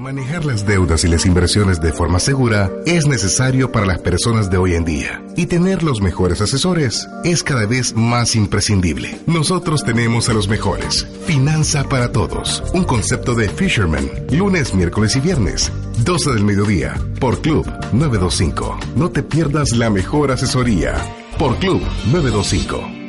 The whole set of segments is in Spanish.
Manejar las deudas y las inversiones de forma segura es necesario para las personas de hoy en día y tener los mejores asesores es cada vez más imprescindible. Nosotros tenemos a los mejores. Finanza para todos. Un concepto de Fisherman. Lunes, miércoles y viernes. 12 del mediodía. Por Club 925. No te pierdas la mejor asesoría. Por Club 925.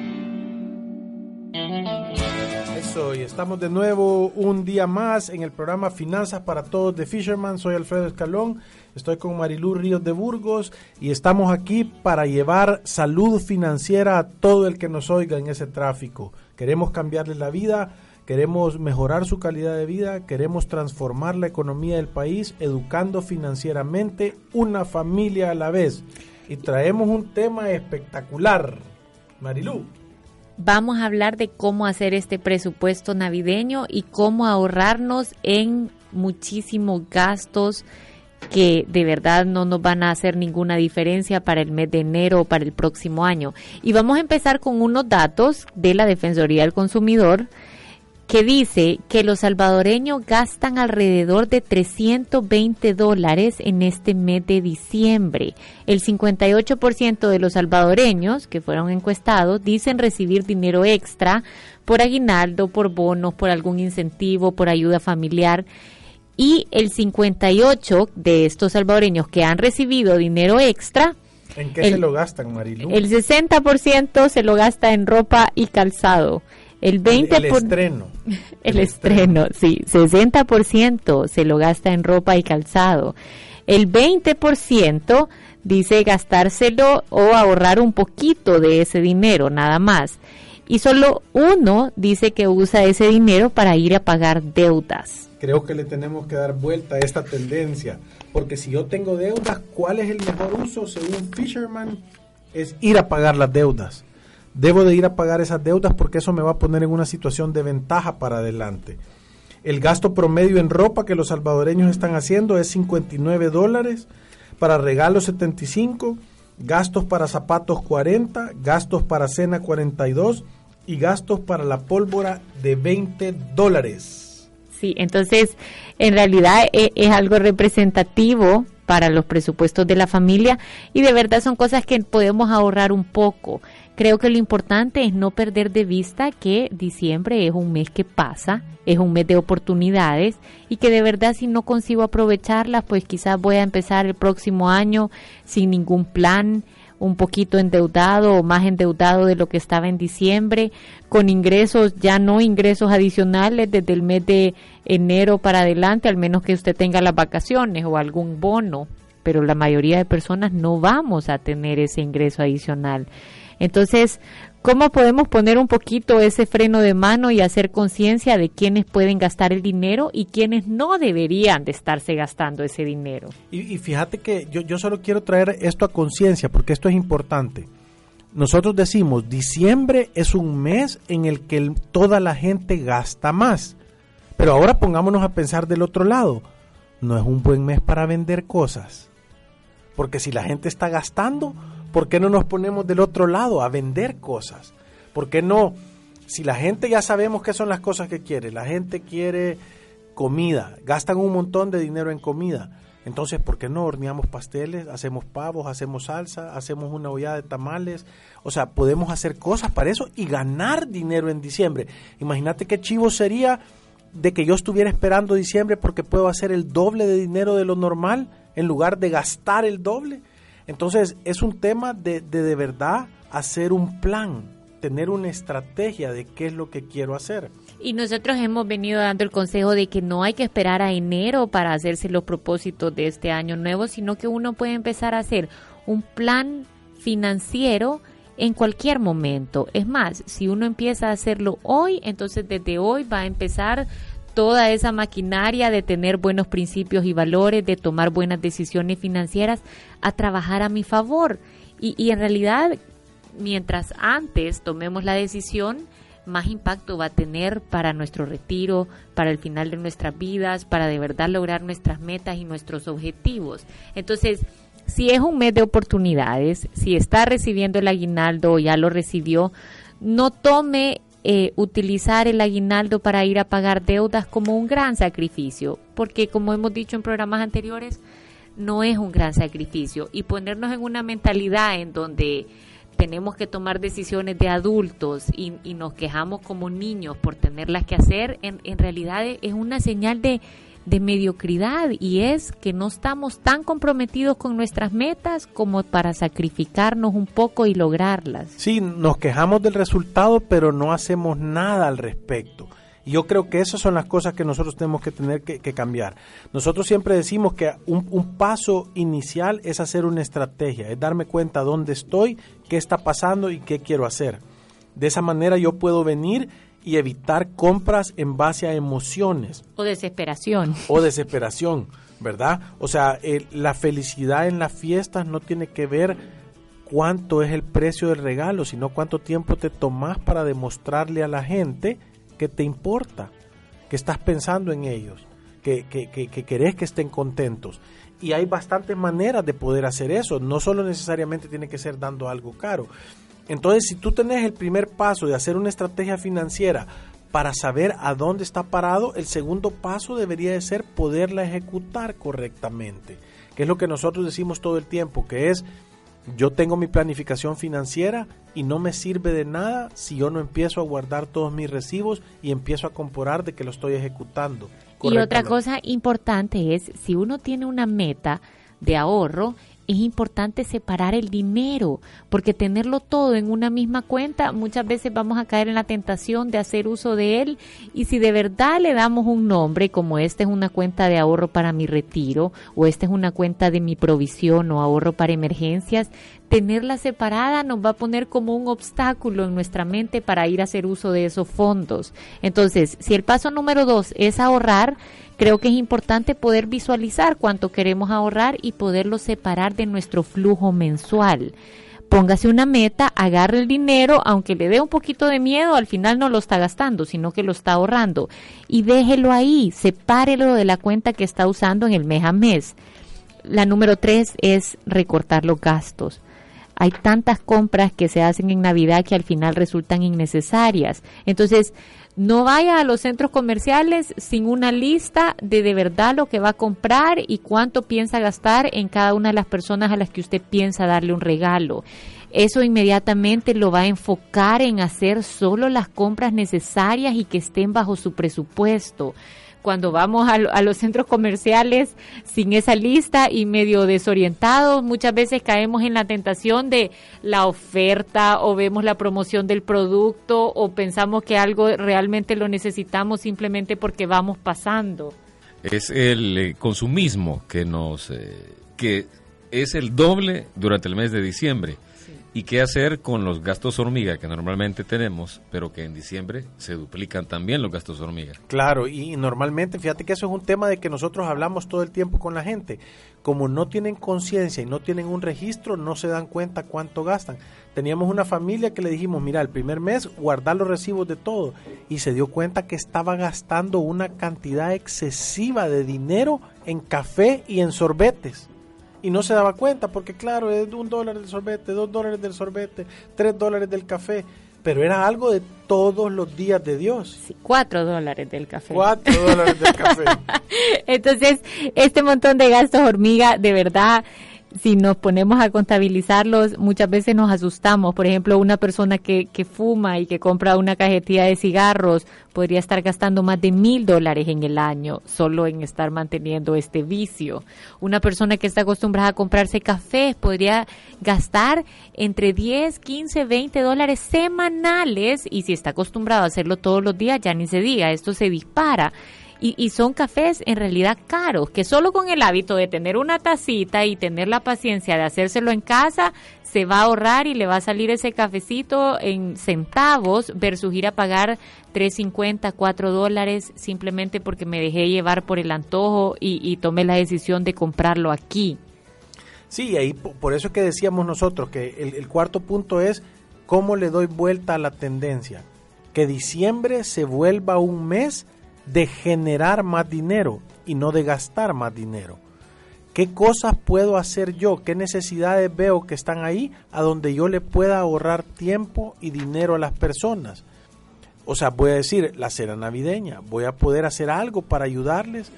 Estamos de nuevo un día más en el programa Finanzas para Todos de Fisherman. Soy Alfredo Escalón, estoy con Marilú Ríos de Burgos y estamos aquí para llevar salud financiera a todo el que nos oiga en ese tráfico. Queremos cambiarle la vida, queremos mejorar su calidad de vida, queremos transformar la economía del país educando financieramente una familia a la vez. Y traemos un tema espectacular. Marilú vamos a hablar de cómo hacer este presupuesto navideño y cómo ahorrarnos en muchísimos gastos que de verdad no nos van a hacer ninguna diferencia para el mes de enero o para el próximo año. Y vamos a empezar con unos datos de la Defensoría del Consumidor que dice que los salvadoreños gastan alrededor de 320 dólares en este mes de diciembre. El 58% de los salvadoreños que fueron encuestados dicen recibir dinero extra por aguinaldo, por bonos, por algún incentivo, por ayuda familiar. Y el 58% de estos salvadoreños que han recibido dinero extra ¿En qué se lo gastan, Marilu? El 60% se lo gasta en ropa y calzado. El 20 el, estreno. El, estreno, sí. 60% se lo gasta en ropa y calzado. El 20% dice gastárselo o ahorrar un poquito de ese dinero, nada más. Y solo uno dice que usa ese dinero para ir a pagar deudas. Creo que le tenemos que dar vuelta a esta tendencia, porque si yo tengo deudas, ¿cuál es el mejor uso según Fisherman? Es ir a pagar las deudas debo de ir a pagar esas deudas porque eso me va a poner en una situación de ventaja para adelante. El gasto promedio en ropa que los salvadoreños están haciendo es 59 dólares, para regalos 75, gastos para zapatos 40, gastos para cena 42 y gastos para la pólvora de 20 dólares. Sí, entonces en realidad e, es algo representativo para los presupuestos de la familia y de verdad son cosas que podemos ahorrar un poco. Creo que lo importante es no perder de vista que diciembre es un mes que pasa, es un mes de oportunidades y que de verdad si no consigo aprovecharlas, pues quizás voy a empezar el próximo año sin ningún plan, un poquito endeudado o más endeudado de lo que estaba en diciembre, con ingresos, ya no ingresos adicionales desde el mes de enero para adelante, al menos que usted tenga las vacaciones o algún bono, pero la mayoría de personas no vamos a tener ese ingreso adicional. Entonces, ¿cómo podemos poner un poquito ese freno de mano y hacer conciencia de quiénes pueden gastar el dinero y quiénes no deberían de estarse gastando ese dinero? Y, fíjate que yo, yo solo quiero traer esto a conciencia porque esto es importante. Nosotros decimos, diciembre es un mes en el que toda la gente gasta más. Pero ahora pongámonos a pensar del otro lado. No es un buen mes para vender cosas. Porque si la gente está gastando, ¿Por qué no nos ponemos del otro lado a vender cosas? ¿Por qué no? Si la gente ya sabemos qué son las cosas que quiere, la gente quiere comida, gastan un montón de dinero en comida. Entonces, ¿por qué no horneamos pasteles, hacemos pavos, hacemos salsa, hacemos una olla de tamales? O sea, podemos hacer cosas para eso y ganar dinero en diciembre. Imagínate qué chivo sería de que yo estuviera esperando diciembre porque puedo hacer el doble de dinero de lo normal en lugar de gastar el doble. Entonces es un tema de, de verdad hacer un plan, tener una estrategia de qué es lo que quiero hacer. Y nosotros hemos venido dando el consejo de que no hay que esperar a enero para hacerse los propósitos de este año nuevo, sino que uno puede empezar a hacer un plan financiero en cualquier momento. Es más, si uno empieza a hacerlo hoy, entonces desde hoy va a empezar toda esa maquinaria de tener buenos principios y valores, de tomar buenas decisiones financieras, a trabajar a mi favor. Y, en realidad, mientras antes tomemos la decisión, más impacto va a tener para nuestro retiro, para el final de nuestras vidas, para de verdad lograr nuestras metas y nuestros objetivos. Entonces, si es un mes de oportunidades, si está recibiendo el aguinaldo o ya lo recibió, no tome eh, utilizar el aguinaldo para ir a pagar deudas como un gran sacrificio, porque como hemos dicho en programas anteriores, no es un gran sacrificio. Y ponernos en una mentalidad en donde tenemos que tomar decisiones de adultos y, nos quejamos como niños por tenerlas que hacer, en, en realidad es una señal de, de mediocridad y es que no estamos tan comprometidos con nuestras metas como para sacrificarnos un poco y lograrlas. Sí, nos quejamos del resultado, pero no hacemos nada al respecto. Y yo creo que esas son las cosas que nosotros tenemos que tener que, cambiar. Nosotros siempre decimos que un, un, paso inicial es hacer una estrategia, es darme cuenta dónde estoy, qué está pasando y qué quiero hacer. De esa manera yo puedo venir y evitar compras en base a emociones. O desesperación. O desesperación, ¿verdad? O sea, la felicidad en las fiestas no tiene que ver cuánto es el precio del regalo, sino cuánto tiempo te tomas para demostrarle a la gente que te importa, que estás pensando en ellos, que, que, que, que querés que estén contentos. Y hay bastantes maneras de poder hacer eso, no solo necesariamente tiene que ser dando algo caro. Entonces, si tú tenés el primer paso de hacer una estrategia financiera para saber a dónde está parado, el segundo paso debería de ser poderla ejecutar correctamente, que es lo que nosotros decimos todo el tiempo, que es yo tengo mi planificación financiera y no me sirve de nada si yo no empiezo a guardar todos mis recibos y empiezo a comprobar de que lo estoy ejecutando. Y otra cosa importante es, si uno tiene una meta de ahorro, es importante separar el dinero, porque tenerlo todo en una misma cuenta, muchas veces vamos a caer en la tentación de hacer uso de él y si de verdad le damos un nombre como esta es una cuenta de ahorro para mi retiro o esta es una cuenta de mi provisión o ahorro para emergencias, tenerla separada nos va a poner como un obstáculo en nuestra mente para ir a hacer uso de esos fondos. Entonces, si el paso número dos es ahorrar, Creo que es importante poder visualizar cuánto queremos ahorrar y poderlo separar de nuestro flujo mensual. Póngase una meta, agarre el dinero, aunque le dé un poquito de miedo, al final no lo está gastando, sino que lo está ahorrando. Y déjelo ahí, sepárelo de la cuenta que está usando en el mes a mes. La número tres es recortar los gastos. Hay tantas compras que se hacen en Navidad que al final resultan innecesarias. Entonces, no vaya a los centros comerciales sin una lista de de verdad lo que va a comprar y cuánto piensa gastar en cada una de las personas a las que usted piensa darle un regalo. Eso inmediatamente lo va a enfocar en hacer solo las compras necesarias y que estén bajo su presupuesto cuando vamos a, los centros comerciales sin esa lista y medio desorientados, muchas veces caemos en la tentación de la oferta o vemos la promoción del producto o pensamos que algo realmente lo necesitamos simplemente porque vamos pasando. Es el eh, consumismo que nos eh, que es el doble durante el mes de diciembre y qué hacer con los gastos hormiga que normalmente tenemos, pero que en diciembre se duplican también los gastos hormiga. Claro, y normalmente, fíjate que eso es un tema de que nosotros hablamos todo el tiempo con la gente. Como no tienen conciencia y no tienen un registro, no se dan cuenta cuánto gastan. Teníamos una familia que le dijimos, mira, el primer mes guardar los recibos de todo y se dio cuenta que estaba gastando una cantidad excesiva de dinero en café y en sorbetes y no se daba cuenta porque claro, es un dólar del sorbete, dos dólares del sorbete, tres dólares del café, pero era algo de todos los días de Dios. Sí, cuatro dólares del café. Cuatro dólares del café. Entonces, este montón de gastos hormiga, de verdad, si nos ponemos a contabilizarlos, muchas veces nos asustamos. Por ejemplo, una persona que, que fuma y que compra una cajetilla de cigarros podría estar gastando más de mil dólares en el año solo en estar manteniendo este vicio. Una persona que está acostumbrada a comprarse café podría gastar entre 10, 15, 20 dólares semanales y si está acostumbrado a hacerlo todos los días, ya ni se diga, esto se dispara y, son cafés en realidad caros, que solo con el hábito de tener una tacita y tener la paciencia de hacérselo en casa, se va a ahorrar y le va a salir ese cafecito en centavos versus ir a pagar 3.50, 4 dólares simplemente porque me dejé llevar por el antojo y, tomé la decisión de comprarlo aquí. Sí, ahí por eso es que decíamos nosotros que el cuarto punto es cómo le doy vuelta a la tendencia. Que diciembre se vuelva un mes de generar más dinero y no de gastar más dinero. ¿Qué cosas puedo hacer yo? ¿Qué necesidades veo que están ahí a donde yo le pueda ahorrar tiempo y dinero a las personas? O sea, voy a decir, la cena navideña, voy a poder hacer algo para ayudarles,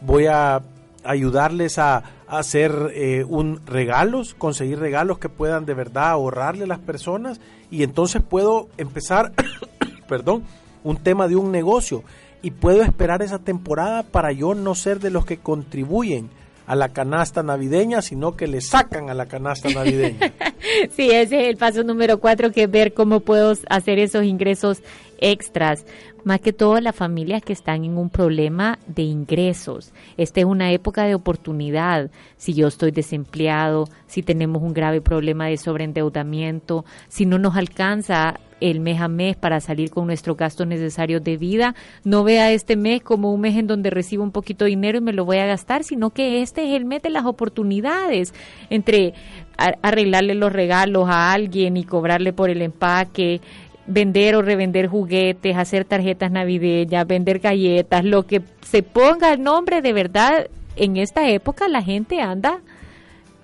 voy a ayudarles a, hacer eh, un regalos, conseguir regalos que puedan de verdad ahorrarle a las personas y entonces puedo empezar, perdón, un tema de un negocio y puedo esperar esa temporada para yo no ser de los que contribuyen a la canasta navideña, sino que le sacan a la canasta navideña. sí, ese es el paso número cuatro, que es ver cómo puedo hacer esos ingresos extras más que todo las familias que están en un problema de ingresos. Esta es una época de oportunidad. Si yo estoy desempleado, si tenemos un grave problema de sobreendeudamiento, si no nos alcanza el mes a mes para salir con nuestros gastos necesarios de vida, no vea este mes como un mes en donde recibo un poquito de dinero y me lo voy a gastar, sino que este es el mes de las oportunidades entre arreglarle los regalos a alguien y cobrarle por el empaque, vender o revender juguetes, hacer tarjetas navideñas, vender galletas, lo que se ponga el nombre de verdad, en esta época la gente anda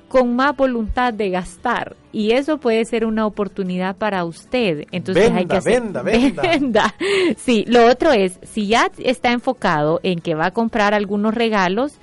con más voluntad de gastar y eso puede ser una oportunidad para usted. Entonces venda, hay que hacer, venda, venda. venda. Sí, lo otro es, si ya está enfocado en que va a comprar algunos regalos,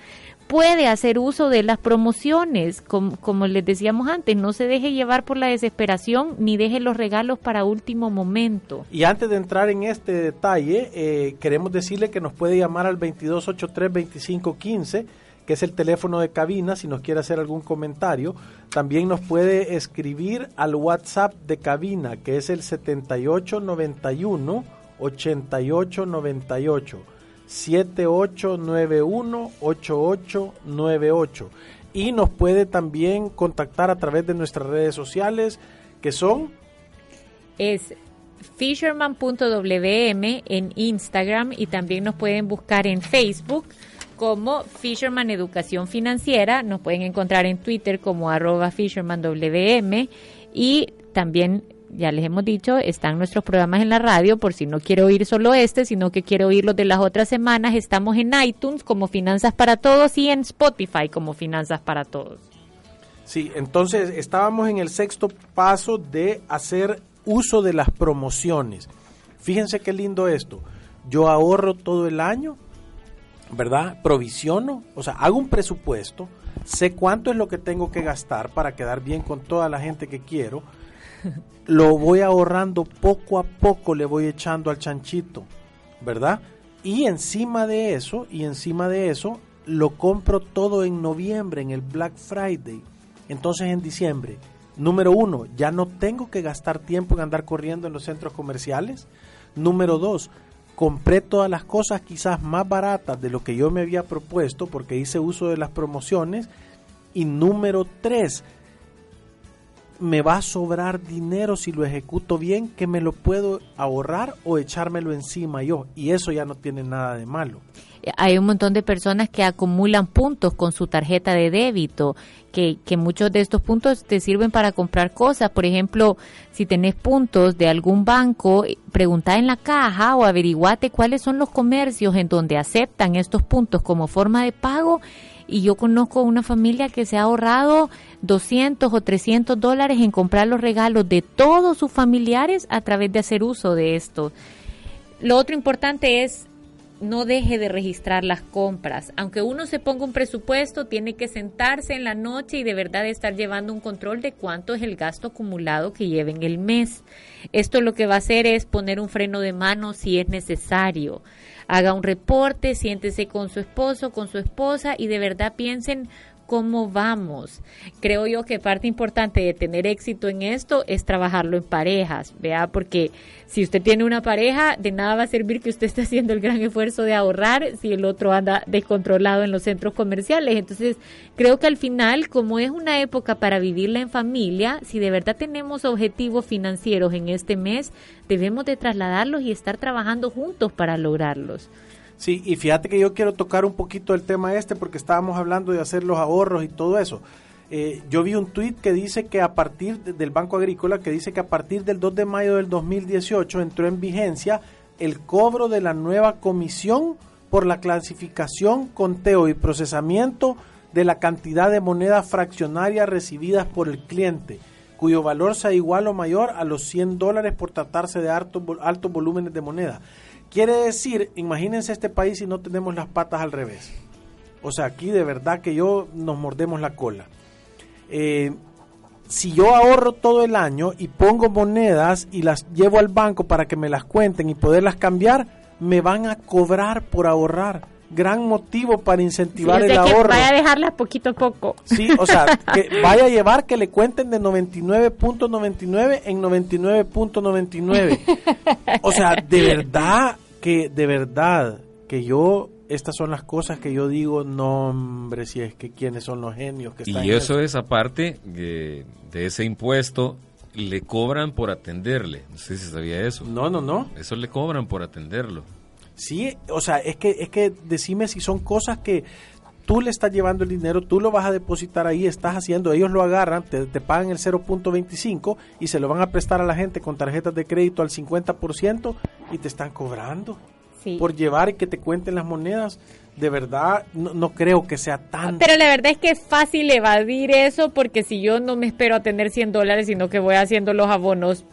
puede hacer uso de las promociones, como, les decíamos antes, no se deje llevar por la desesperación ni deje los regalos para último momento. Y antes de entrar en este detalle, eh, queremos decirle que nos puede llamar al 2283-2515 que es el teléfono de cabina, si nos quiere hacer algún comentario. También nos puede escribir al WhatsApp de cabina, que es el 7891 8898. 7891-8898. Y nos puede también contactar a través de nuestras redes sociales, que son... Es fisherman.wm en Instagram y también nos pueden buscar en Facebook como Fisherman Educación Financiera, nos pueden encontrar en Twitter como arroba fishermanwm y también ya les hemos dicho, están nuestros programas en la radio, por si no quiero oír solo este, sino que quiero oír los de las otras semanas. Estamos en iTunes como Finanzas para Todos y en Spotify como Finanzas para Todos. Sí, entonces estábamos en el sexto paso de hacer uso de las promociones. Fíjense qué lindo esto. Yo ahorro todo el año, ¿verdad? Provisiono, o sea, hago un presupuesto, sé cuánto es lo que tengo que gastar para quedar bien con toda la gente que quiero lo voy ahorrando poco a poco, le voy echando al chanchito, ¿verdad? Y encima de eso, y encima de eso, lo compro todo en noviembre, en el Black Friday. Entonces en diciembre, número uno, ya no tengo que gastar tiempo en andar corriendo en los centros comerciales. Número dos, compré todas las cosas quizás más baratas de lo que yo me había propuesto porque hice uso de las promociones. Y número tres, me va a sobrar dinero si lo ejecuto bien, que me lo puedo ahorrar o echármelo encima yo. Y eso ya no tiene nada de malo. Hay un montón de personas que acumulan puntos con su tarjeta de débito, que, que muchos de estos puntos te sirven para comprar cosas. Por ejemplo, si tenés puntos de algún banco, pregunta en la caja o averiguate cuáles son los comercios en donde aceptan estos puntos como forma de pago y yo conozco una familia que se ha ahorrado 200 o 300 dólares en comprar los regalos de todos sus familiares a través de hacer uso de esto. Lo otro importante es no deje de registrar las compras. Aunque uno se ponga un presupuesto, tiene que sentarse en la noche y de verdad estar llevando un control de cuánto es el gasto acumulado que lleve en el mes. Esto lo que va a hacer es poner un freno de mano si es necesario haga un reporte, siéntese con su esposo, con su esposa y de verdad piensen cómo vamos. Creo yo que parte importante de tener éxito en esto es trabajarlo en parejas, vea, porque si usted tiene una pareja, de nada va a servir que usted esté haciendo el gran esfuerzo de ahorrar si el otro anda descontrolado en los centros comerciales. Entonces, creo que al final, como es una época para vivirla en familia, si de verdad tenemos objetivos financieros en este mes, debemos de trasladarlos y estar trabajando juntos para lograrlos. Sí, y fíjate que yo quiero tocar un poquito el tema este porque estábamos hablando de hacer los ahorros y todo eso. Eh, yo vi un tuit que dice que a partir del Banco Agrícola, que dice que a partir del 2 de mayo del 2018 entró en vigencia el cobro de la nueva comisión por la clasificación, conteo y procesamiento de la cantidad de moneda fraccionaria recibidas por el cliente. cuyo valor sea igual o mayor a los 100 dólares por tratarse de altos, altos volúmenes de moneda. Quiere decir, imagínense este país si no tenemos las patas al revés. O sea, aquí de verdad que yo nos mordemos la cola. Eh, si yo ahorro todo el año y pongo monedas y las llevo al banco para que me las cuenten y poderlas cambiar, me van a cobrar por ahorrar. Gran motivo para incentivar el ahorro. vaya a dejarlas poquito a poco. Sí, o sea, que vaya a llevar que le cuenten de 99.99 en 99.99. O sea, de verdad que, de verdad que yo estas son las cosas que yo digo, no hombre, si es que quiénes son los genios que están Y eso, es aparte de, ese impuesto, le cobran por atenderle. No sé si sabía eso. No, no, no. Eso le cobran por atenderlo. Sí, o sea, es que, es que decime si son cosas que tú le estás llevando el dinero, tú lo vas a depositar ahí, estás haciendo, ellos lo agarran, te, te pagan el 0.25 y se lo van a prestar a la gente con tarjetas de crédito al 50% y te están cobrando por llevar y que te cuenten las monedas. De verdad, no, creo que sea tan... Pero la verdad es que es fácil evadir eso porque si yo no me espero a tener 100 dólares, sino que voy haciendo los abonos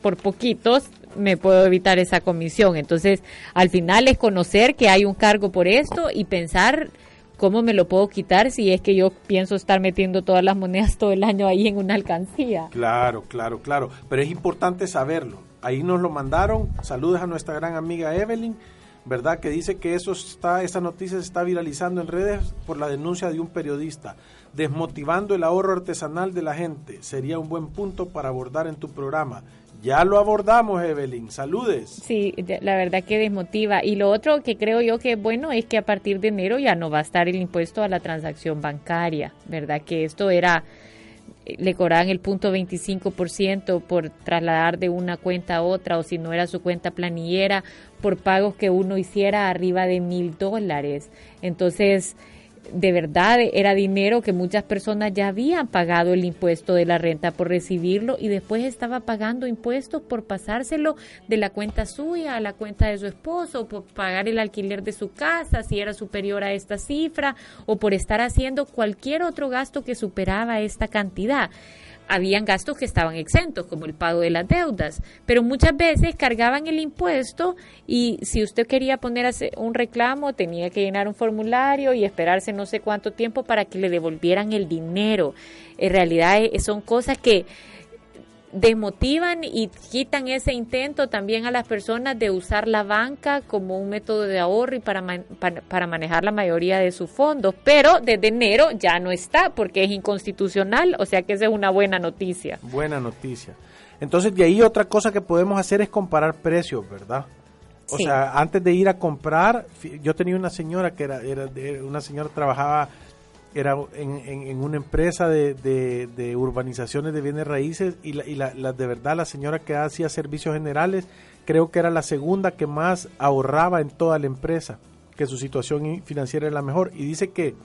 por poquitos, me puedo evitar esa comisión. Entonces, al final es conocer que hay un cargo por esto y pensar cómo me lo puedo quitar si es que yo pienso estar metiendo todas las monedas todo el año ahí en una alcancía. Claro, claro, claro. Pero es importante saberlo ahí nos lo mandaron. Saludos a nuestra gran amiga Evelyn, ¿verdad? Que dice que eso está, esta noticia se está viralizando en redes por la denuncia de un periodista, desmotivando el ahorro artesanal de la gente. Sería un buen punto para abordar en tu programa. Ya lo abordamos, Evelyn. Saludes. Sí, la verdad que desmotiva. Y lo otro que creo yo que bueno es que a partir de enero ya no va a estar el impuesto a la transacción bancaria, ¿verdad? Que esto era le cobraban el punto 25% por trasladar de una cuenta a otra o si no era su cuenta planillera por pagos que uno hiciera arriba de mil dólares. Entonces, de verdad era dinero que muchas personas ya habían pagado el impuesto de la renta por recibirlo y después estaba pagando impuestos por pasárselo de la cuenta suya a la cuenta de su esposo, por pagar el alquiler de su casa si era superior a esta cifra o por estar haciendo cualquier otro gasto que superaba esta cantidad habían gastos que estaban exentos, como el pago de las deudas, pero muchas veces cargaban el impuesto y si usted quería poner un reclamo tenía que llenar un formulario y esperarse no sé cuánto tiempo para que le devolvieran el dinero. En realidad eh, son cosas que desmotivan y quitan ese intento también a las personas de usar la banca como un método de ahorro y para, para, manejar la mayoría de sus fondos. Pero desde enero ya no está porque es inconstitucional, o sea que esa es una buena noticia. Buena noticia. Entonces de ahí otra cosa que podemos hacer es comparar precios, ¿verdad? O sea, antes de ir a comprar, yo tenía una señora que era, era una señora que trabajaba era en, en, una empresa de, de, urbanizaciones de bienes raíces y, la, y la, de verdad la señora que hacía servicios generales creo que era la segunda que más ahorraba en toda la empresa, que su situación financiera era la mejor. Y dice que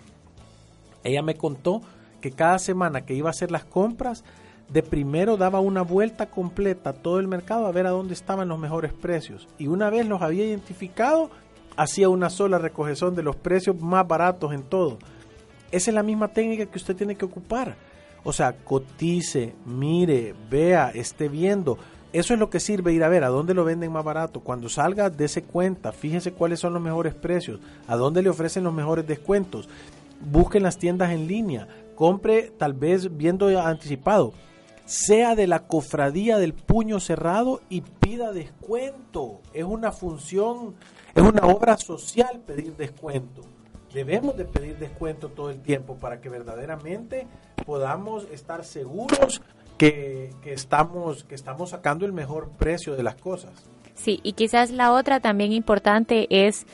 ella me contó que cada semana que iba a hacer las compras, de primero daba una vuelta completa a todo el mercado a ver a dónde estaban los mejores precios. Y una vez los había identificado, hacía una sola recogeción de los precios más baratos en todo esa es la misma técnica que usted tiene que ocupar. O sea, cotice, mire, vea, esté viendo. Eso es lo que sirve ir a ver a dónde lo venden más barato. Cuando salga, dése cuenta, fíjese cuáles son los mejores precios, a dónde le ofrecen los mejores descuentos. Busque las tiendas en línea, compre tal vez viendo anticipado. Sea de la cofradía del puño cerrado y pida descuento. Es una función, es una obra social pedir descuento debemos de pedir descuento todo el tiempo para que verdaderamente podamos estar seguros que, estamos, que estamos sacando el mejor precio de las cosas. Sí, y quizás la otra también importante es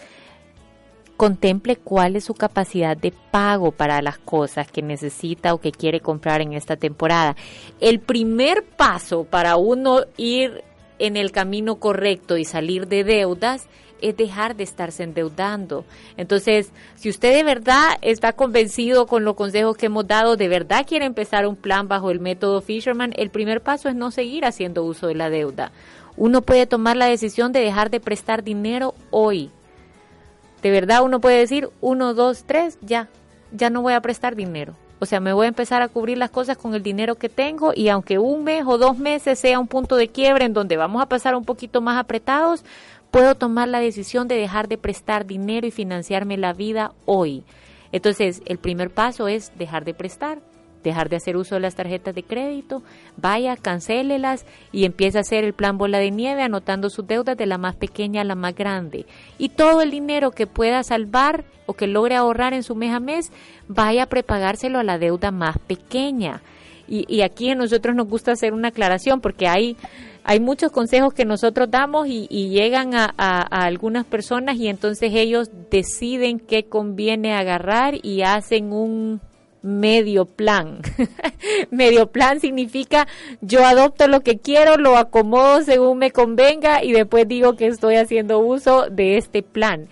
contemple cuál es su capacidad de pago para las cosas que necesita o que quiere comprar en esta temporada. El primer paso para uno ir en el camino correcto y salir de deudas es dejar de estarse endeudando. Entonces, si usted de verdad está convencido con los consejos que hemos dado, de verdad quiere empezar un plan bajo el método Fisherman, el primer paso es no seguir haciendo uso de la deuda. Uno puede tomar la decisión de dejar de prestar dinero hoy. De verdad uno puede decir, uno, dos, tres, ya, ya no voy a prestar dinero. O sea, me voy a empezar a cubrir las cosas con el dinero que tengo y aunque un mes o dos meses sea un punto de quiebre en donde vamos a pasar un poquito más apretados, puedo tomar la decisión de dejar de prestar dinero y financiarme la vida hoy. Entonces, el primer paso es dejar de prestar dejar de hacer uso de las tarjetas de crédito, vaya, cancélelas y empiece a hacer el plan bola de nieve anotando sus deudas de la más pequeña a la más grande. Y todo el dinero que pueda salvar o que logre ahorrar en su mes a mes, vaya a prepagárselo a la deuda más pequeña. Y, aquí a nosotros nos gusta hacer una aclaración porque hay hay muchos consejos que nosotros damos y, llegan a, a, algunas personas y entonces ellos deciden qué conviene agarrar y hacen un medio plan. medio plan significa yo adopto lo que quiero, lo acomodo según me convenga y después digo que estoy haciendo uso de este plan.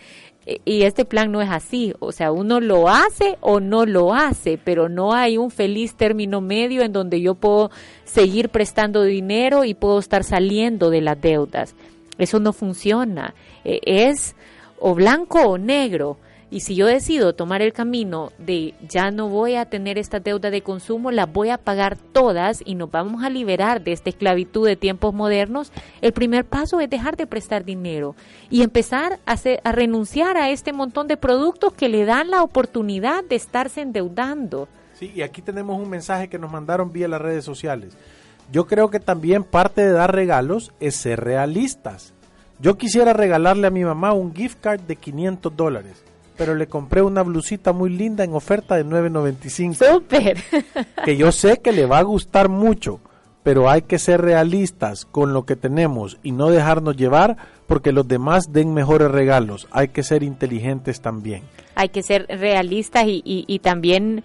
E, y este plan no es así, o sea, uno lo hace o no lo hace, pero no hay un feliz término medio en donde yo puedo seguir prestando dinero y puedo estar saliendo de las deudas. Eso no funciona. E, es o blanco o negro y si yo decido tomar el camino de ya no voy a tener esta deuda de consumo, la voy a pagar todas y nos vamos a liberar de esta esclavitud de tiempos modernos, el primer paso es dejar de prestar dinero y empezar a, a renunciar a este montón de productos que le dan la oportunidad de estarse endeudando. Sí, y aquí tenemos un mensaje que nos mandaron vía las redes sociales. Yo creo que también parte de dar regalos es ser realistas. Yo quisiera regalarle a mi mamá un gift card de 500 dólares pero le compré una blusita muy linda en oferta de 9.95. Súper. que yo sé que le va a gustar mucho, pero hay que ser realistas con lo que tenemos y no dejarnos llevar porque los demás den mejores regalos. Hay que ser inteligentes también. Hay que ser realistas y, y, y también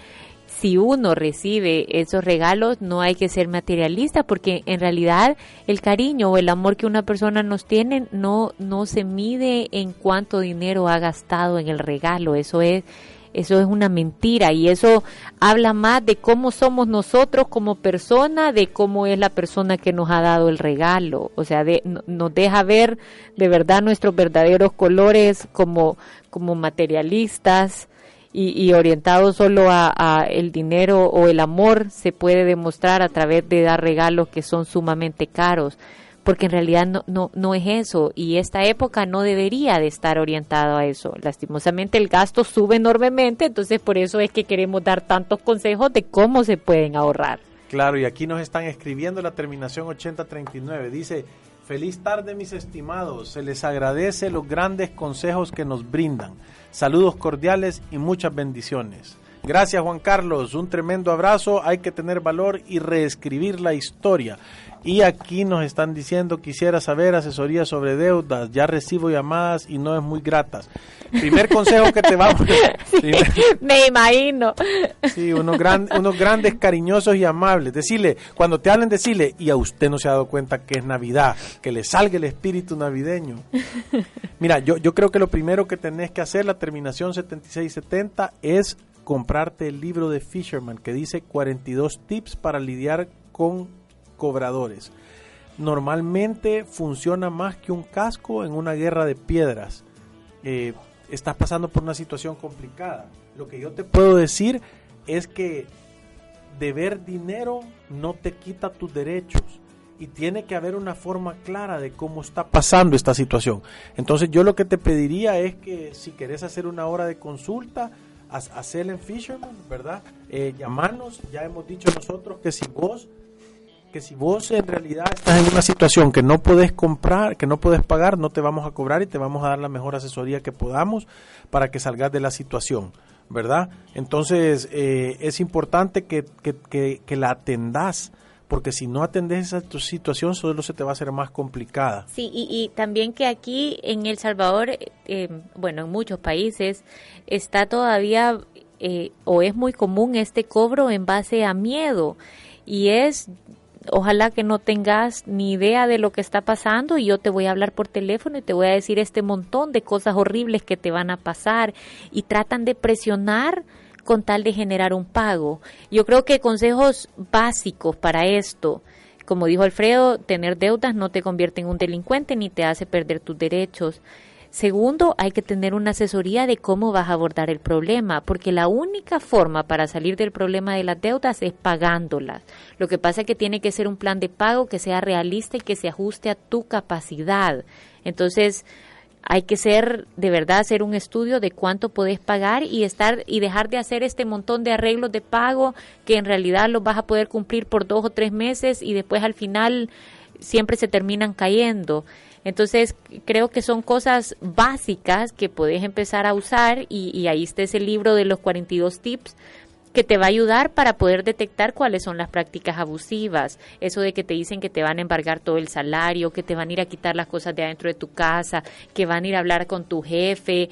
si uno recibe esos regalos, no hay que ser materialista, porque en realidad el cariño o el amor que una persona nos tiene no, no se mide en cuánto dinero ha gastado en el regalo. Eso es, eso es una mentira y eso habla más de cómo somos nosotros como persona, de cómo es la persona que nos ha dado el regalo. O sea, de, nos deja ver de verdad nuestros verdaderos colores como, como materialistas y, orientado solo a, el dinero o el amor se puede demostrar a través de dar regalos que son sumamente caros porque en realidad no, no, no es eso y esta época no debería de estar orientado a eso. Lastimosamente el gasto sube enormemente, entonces por eso es que queremos dar tantos consejos de cómo se pueden ahorrar. Claro, y aquí nos están escribiendo la terminación 8039. Dice, feliz tarde mis estimados, se les agradece los grandes consejos que nos brindan. Saludos cordiales y muchas bendiciones. Gracias Juan Carlos, un tremendo abrazo, hay que tener valor y reescribir la historia. Y aquí nos están diciendo, quisiera saber asesoría sobre deudas, ya recibo llamadas y no es muy gratas. Primer consejo que te vamos Me imagino. Sí, unos, unos grandes, cariñosos y amables. Decirle, cuando te hablen, decirle, y a usted no se ha dado cuenta que es Navidad, que le salga el espíritu navideño. Mira, yo, yo creo que lo primero que tenés que hacer, la terminación 7670, es comprarte el libro de Fisherman que dice 42 tips para lidiar con cobradores. Normalmente funciona más que un casco en una guerra de piedras. Eh, estás pasando por una situación complicada. Lo que yo te puedo decir es que deber dinero no te quita tus derechos y tiene que haber una forma clara de cómo está pasando esta situación. Entonces yo lo que te pediría es que si querés hacer una hora de consulta, hacerla en Fisherman, ¿verdad? Eh, llamarnos, ya hemos dicho nosotros que si vos que si vos en realidad estás en una situación que no puedes comprar, que no puedes pagar, no te vamos a cobrar y te vamos a dar la mejor asesoría que podamos para que salgas de la situación, ¿verdad? Entonces eh, es importante que, que, la atendás porque si no atendes esa tu situación solo se te va a hacer más complicada. Sí, y, también que aquí en El Salvador, eh, bueno, en muchos países, está todavía eh, o es muy común este cobro en base a miedo y es ojalá que no tengas ni idea de lo que está pasando y yo te voy a hablar por teléfono y te voy a decir este montón de cosas horribles que te van a pasar y tratan de presionar con tal de generar un pago. Yo creo que consejos básicos para esto, como dijo Alfredo, tener deudas no te convierte en un delincuente ni te hace perder tus derechos Segundo, hay que tener una asesoría de cómo vas a abordar el problema, porque la única forma para salir del problema de las deudas es pagándolas. Lo que pasa es que tiene que ser un plan de pago que sea realista y que se ajuste a tu capacidad. Entonces, hay que ser de verdad hacer un estudio de cuánto podés pagar y estar y dejar de hacer este montón de arreglos de pago que en realidad los vas a poder cumplir por dos o tres meses y después al final siempre se terminan cayendo. Entonces creo que son cosas básicas que podés empezar a usar y, y ahí está ese libro de los 42 tips que te va a ayudar para poder detectar cuáles son las prácticas abusivas. Eso de que te dicen que te van a embargar todo el salario, que te van a ir a quitar las cosas de adentro de tu casa, que van a ir a hablar con tu jefe.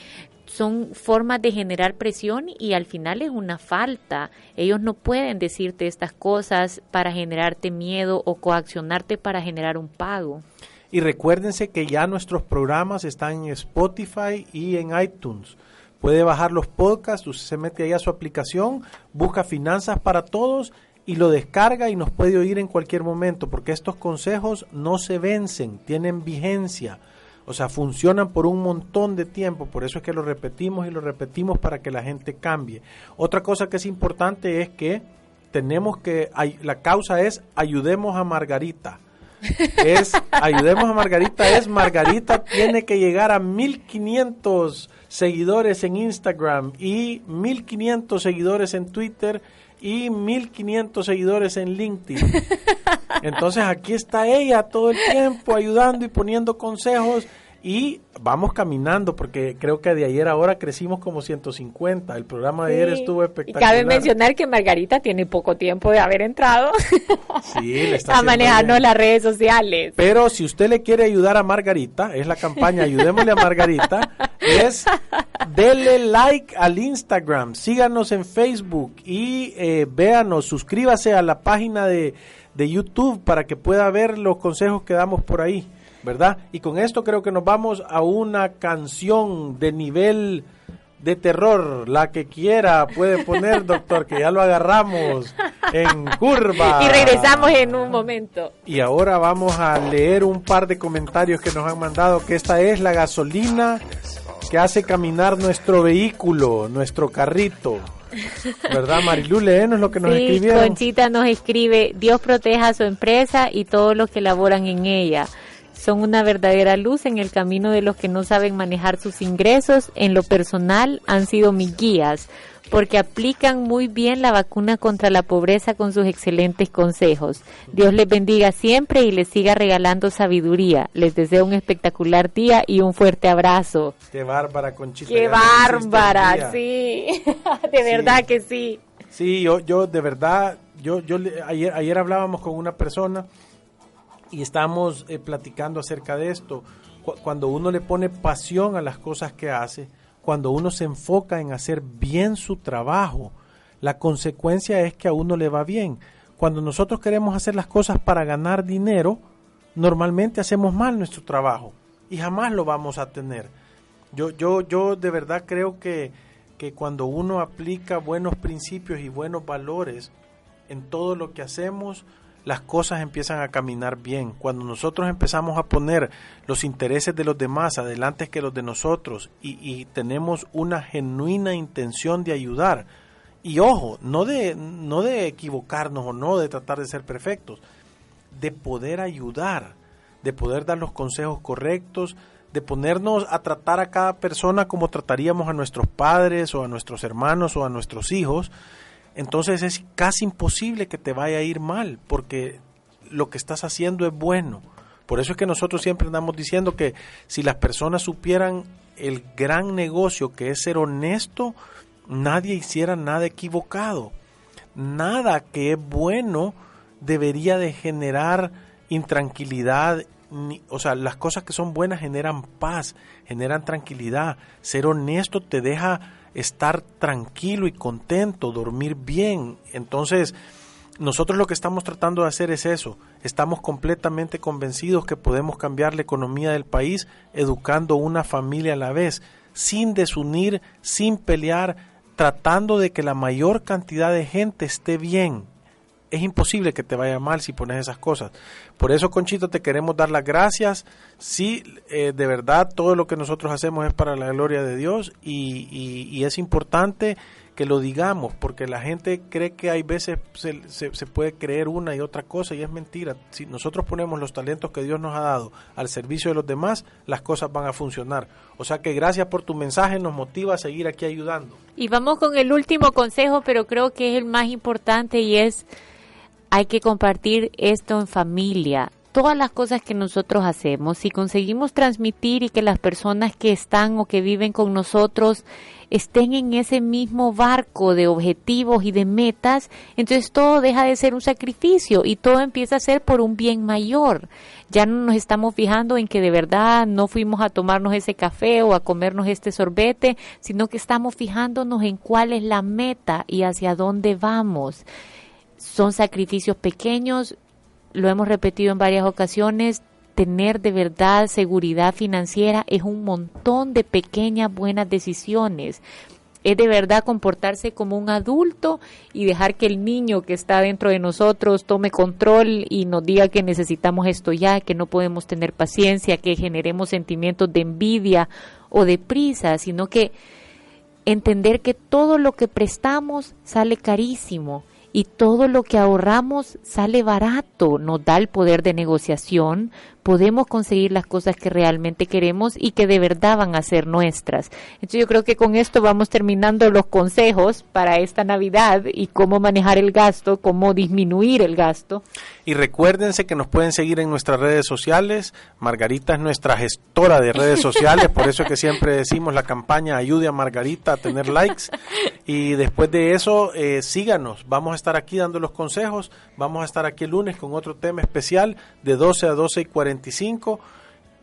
Son formas de generar presión y al final es una falta. Ellos no pueden decirte estas cosas para generarte miedo o coaccionarte para generar un pago. Y recuérdense que ya nuestros programas están en Spotify y en iTunes. Puede bajar los podcasts, usted se mete ahí a su aplicación, busca Finanzas para Todos y lo descarga y nos puede oír en cualquier momento, porque estos consejos no se vencen, tienen vigencia. O sea, funcionan por un montón de tiempo, por eso es que lo repetimos y lo repetimos para que la gente cambie. Otra cosa que es importante es que tenemos que, la causa es ayudemos a Margarita es ayudemos a Margarita es Margarita tiene que llegar a 1500 seguidores en Instagram y 1500 seguidores en Twitter y 1500 seguidores en LinkedIn. Entonces aquí está ella todo el tiempo ayudando y poniendo consejos y vamos caminando porque creo que de ayer a ahora crecimos como 150. El programa de ayer estuvo espectacular. Y cabe mencionar que Margarita tiene poco tiempo de haber entrado sí, le está a manejarnos las redes sociales. Pero si usted le quiere ayudar a Margarita, es la campaña Ayudémosle a Margarita, es dele like al Instagram, síganos en Facebook y eh, véanos, suscríbase a la página de, de YouTube para que pueda ver los consejos que damos por ahí. ¿Verdad? Y con esto creo que nos vamos a una canción de nivel de terror, la que quiera puede poner, doctor, que ya lo agarramos en curva. Y regresamos en un momento. Y ahora vamos a leer un par de comentarios que nos han mandado, que esta es la gasolina que hace caminar nuestro vehículo, nuestro carrito. ¿Verdad, Marilu? Léenos lo que nos sí, escribieron. Conchita nos escribe, Dios proteja a su empresa y todos los que laboran en ella son una verdadera luz en el camino de los que no saben manejar sus ingresos. En lo personal han sido mis guías porque aplican muy bien la vacuna contra la pobreza con sus excelentes consejos. Dios les bendiga siempre y les siga regalando sabiduría. Les deseo un espectacular día y un fuerte abrazo. Qué bárbara, Conchita. Qué bárbara, sí. de verdad que sí. Sí, yo, yo de verdad, yo, yo ayer, ayer hablábamos con una persona y estamos eh, platicando acerca de esto. cuando uno le pone pasión a las cosas que hace, cuando uno se enfoca en hacer bien su trabajo, la consecuencia es que a uno le va bien. Cuando nosotros queremos hacer las cosas para ganar dinero, normalmente hacemos mal nuestro trabajo y jamás lo vamos a tener. Yo, yo, yo de verdad creo que, que cuando uno aplica buenos principios y buenos valores en todo lo que hacemos, las cosas empiezan a caminar bien. Cuando nosotros empezamos a poner los intereses de los demás adelante que los de nosotros y, tenemos una genuina intención de ayudar, y ojo, no de, no de equivocarnos o no de tratar de ser perfectos, de poder ayudar, de poder dar los consejos correctos, de ponernos a tratar a cada persona como trataríamos a nuestros padres o a nuestros hermanos o a nuestros hijos, entonces es casi imposible que te vaya a ir mal, porque lo que estás haciendo es bueno. Por eso es que nosotros siempre andamos diciendo que si las personas supieran el gran negocio que es ser honesto, nadie hiciera nada equivocado. Nada que es bueno debería de generar intranquilidad. o sea, las cosas que son buenas generan paz, generan tranquilidad. Ser honesto te deja estar tranquilo y contento, dormir bien. Entonces, nosotros lo que estamos tratando de hacer es eso. Estamos completamente convencidos que podemos cambiar la economía del país educando una familia a la vez, sin desunir, sin pelear, tratando de que la mayor cantidad de gente esté bien. Es imposible que te vaya mal si pones esas cosas. Por eso, Conchito, te queremos dar las gracias. Sí, eh, de verdad, todo lo que nosotros hacemos es para la gloria de Dios y, y es importante que lo digamos, porque la gente cree que hay veces se, se, puede creer una y otra cosa y es mentira. Si nosotros ponemos los talentos que Dios nos ha dado al servicio de los demás, las cosas van a funcionar. O sea que gracias por tu mensaje, nos motiva a seguir aquí ayudando. Y vamos con el último consejo, pero creo que es el más importante y es, hay que compartir esto en familia todas las cosas que nosotros hacemos, si conseguimos transmitir y que las personas que están o que viven con nosotros estén en ese mismo barco de objetivos y de metas, entonces todo deja de ser un sacrificio y todo empieza a ser por un bien mayor. Ya no nos estamos fijando en que de verdad no fuimos a tomarnos ese café o a comernos este sorbete, sino que estamos fijándonos en cuál es la meta y hacia dónde vamos. Son sacrificios pequeños, lo hemos repetido en varias ocasiones, tener de verdad seguridad financiera es un montón de pequeñas buenas decisiones. Es de verdad comportarse como un adulto y dejar que el niño que está dentro de nosotros tome control y nos diga que necesitamos esto ya, que no podemos tener paciencia, que generemos sentimientos de envidia o de prisa, sino que entender que todo lo que prestamos sale carísimo y todo lo que ahorramos sale barato, nos da el poder de negociación, podemos conseguir las cosas que realmente queremos y que de verdad van a ser nuestras. Entonces yo creo que con esto vamos terminando los consejos para esta Navidad y cómo manejar el gasto, cómo disminuir el gasto. Y recuérdense que nos pueden seguir en nuestras redes sociales. Margarita es nuestra gestora de redes sociales, por eso es que siempre decimos la campaña ayude a Margarita a tener likes. Y después de eso, eh, síganos. Vamos a estar aquí dando los consejos. Vamos a estar aquí el lunes con otro tema especial de 12 a 12 y 40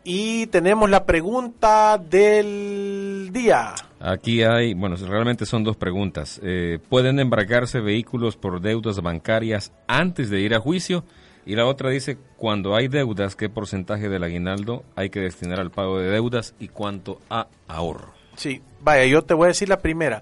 y tenemos la pregunta del día. Aquí hay, bueno, realmente son dos preguntas. Eh, ¿Pueden embarcarse vehículos por deudas bancarias antes de ir a juicio? Y la otra dice, cuando hay deudas, ¿qué porcentaje del aguinaldo hay que destinar al pago de deudas y cuánto a ahorro? Sí, vaya, yo te voy a decir la primera.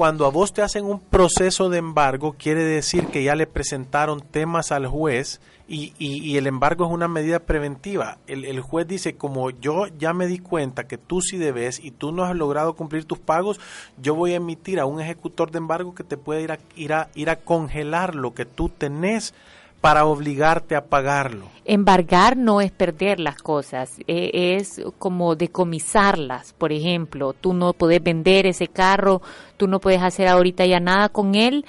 Cuando a vos te hacen un proceso de embargo, quiere decir que ya le presentaron temas al juez y, y, el embargo es una medida preventiva. El, el, juez dice, como yo ya me di cuenta que tú sí debes y tú no has logrado cumplir tus pagos, yo voy a emitir a un ejecutor de embargo que te puede ir a, ir a, ir a congelar lo que tú tenés para obligarte a pagarlo. Embargar no es perder las cosas, e, es como decomisarlas. Por ejemplo, tú no puedes vender ese carro, tú no puedes hacer ahorita ya nada con él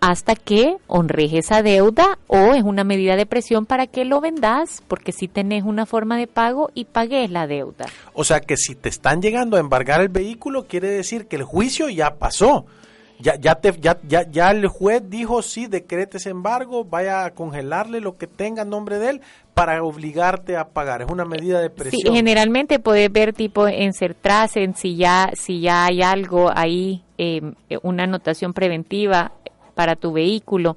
hasta que honres esa deuda o es una medida de presión para que lo vendas, porque si tenés una forma de pago y pagues la deuda. O sea que si te están llegando a embargar el vehículo, quiere decir que el juicio ya pasó. Ya, ya, te, ya, ya, ya el juez dijo, sí, decrete ese embargo, vaya a congelarle lo que tenga en nombre de él para obligarte a pagar. Es una medida de presión. Sí, generalmente puedes ver tipo en Certrasen si ya, si ya hay algo ahí, eh, una anotación preventiva para tu vehículo.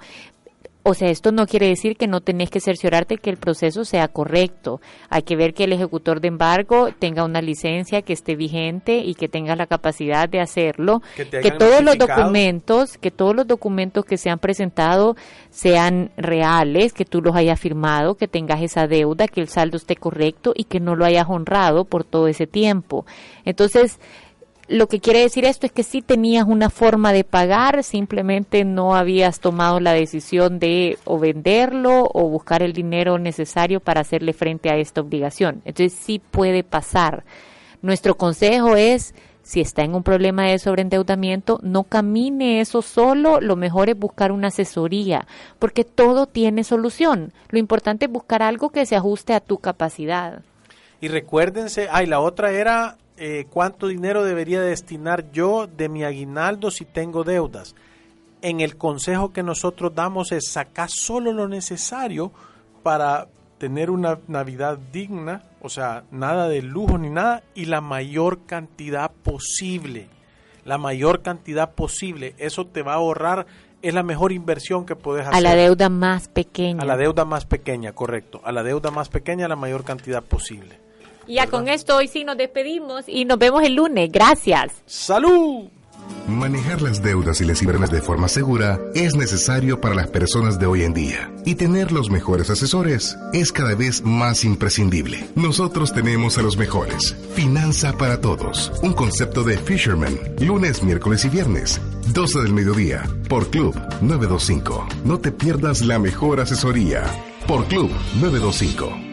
O sea, esto no quiere decir que no tenés que cerciorarte que el proceso sea correcto. Hay que ver que el ejecutor de embargo tenga una licencia que esté vigente y que tenga la capacidad de hacerlo. Que, todos los documentos, que todos los documentos que se han presentado sean reales, que tú los hayas firmado, que tengas esa deuda, que el saldo esté correcto y que no lo hayas honrado por todo ese tiempo. Entonces, lo que quiere decir esto es que si tenías una forma de pagar, simplemente no habías tomado la decisión de o venderlo o buscar el dinero necesario para hacerle frente a esta obligación. Entonces sí puede pasar. Nuestro consejo es, si está en un problema de sobreendeudamiento, no camine eso solo, lo mejor es buscar una asesoría, porque todo tiene solución. Lo importante es buscar algo que se ajuste a tu capacidad. Y recuérdense, ay, la otra era eh, cuánto dinero debería destinar yo de mi aguinaldo si tengo deudas. En el consejo que nosotros damos es sacar solo lo necesario para tener una Navidad digna, o sea, nada de lujo ni nada, y la mayor cantidad posible. La mayor cantidad posible. Eso te va a ahorrar, es la mejor inversión que puedes hacer. A la deuda más pequeña. A la deuda más pequeña, correcto. A la deuda más pequeña, la mayor cantidad posible. Ya con esto hoy sí nos despedimos y nos vemos el lunes. Gracias. ¡Salud! Manejar las deudas y las inversiones de forma segura es necesario para las personas de hoy en día. Y tener los mejores asesores es cada vez más imprescindible. Nosotros tenemos a los mejores. Finanza para todos. Un concepto de Fisherman. Lunes, miércoles y viernes. 12 del mediodía. Por Club 925. No te pierdas la mejor asesoría. Por Club 925.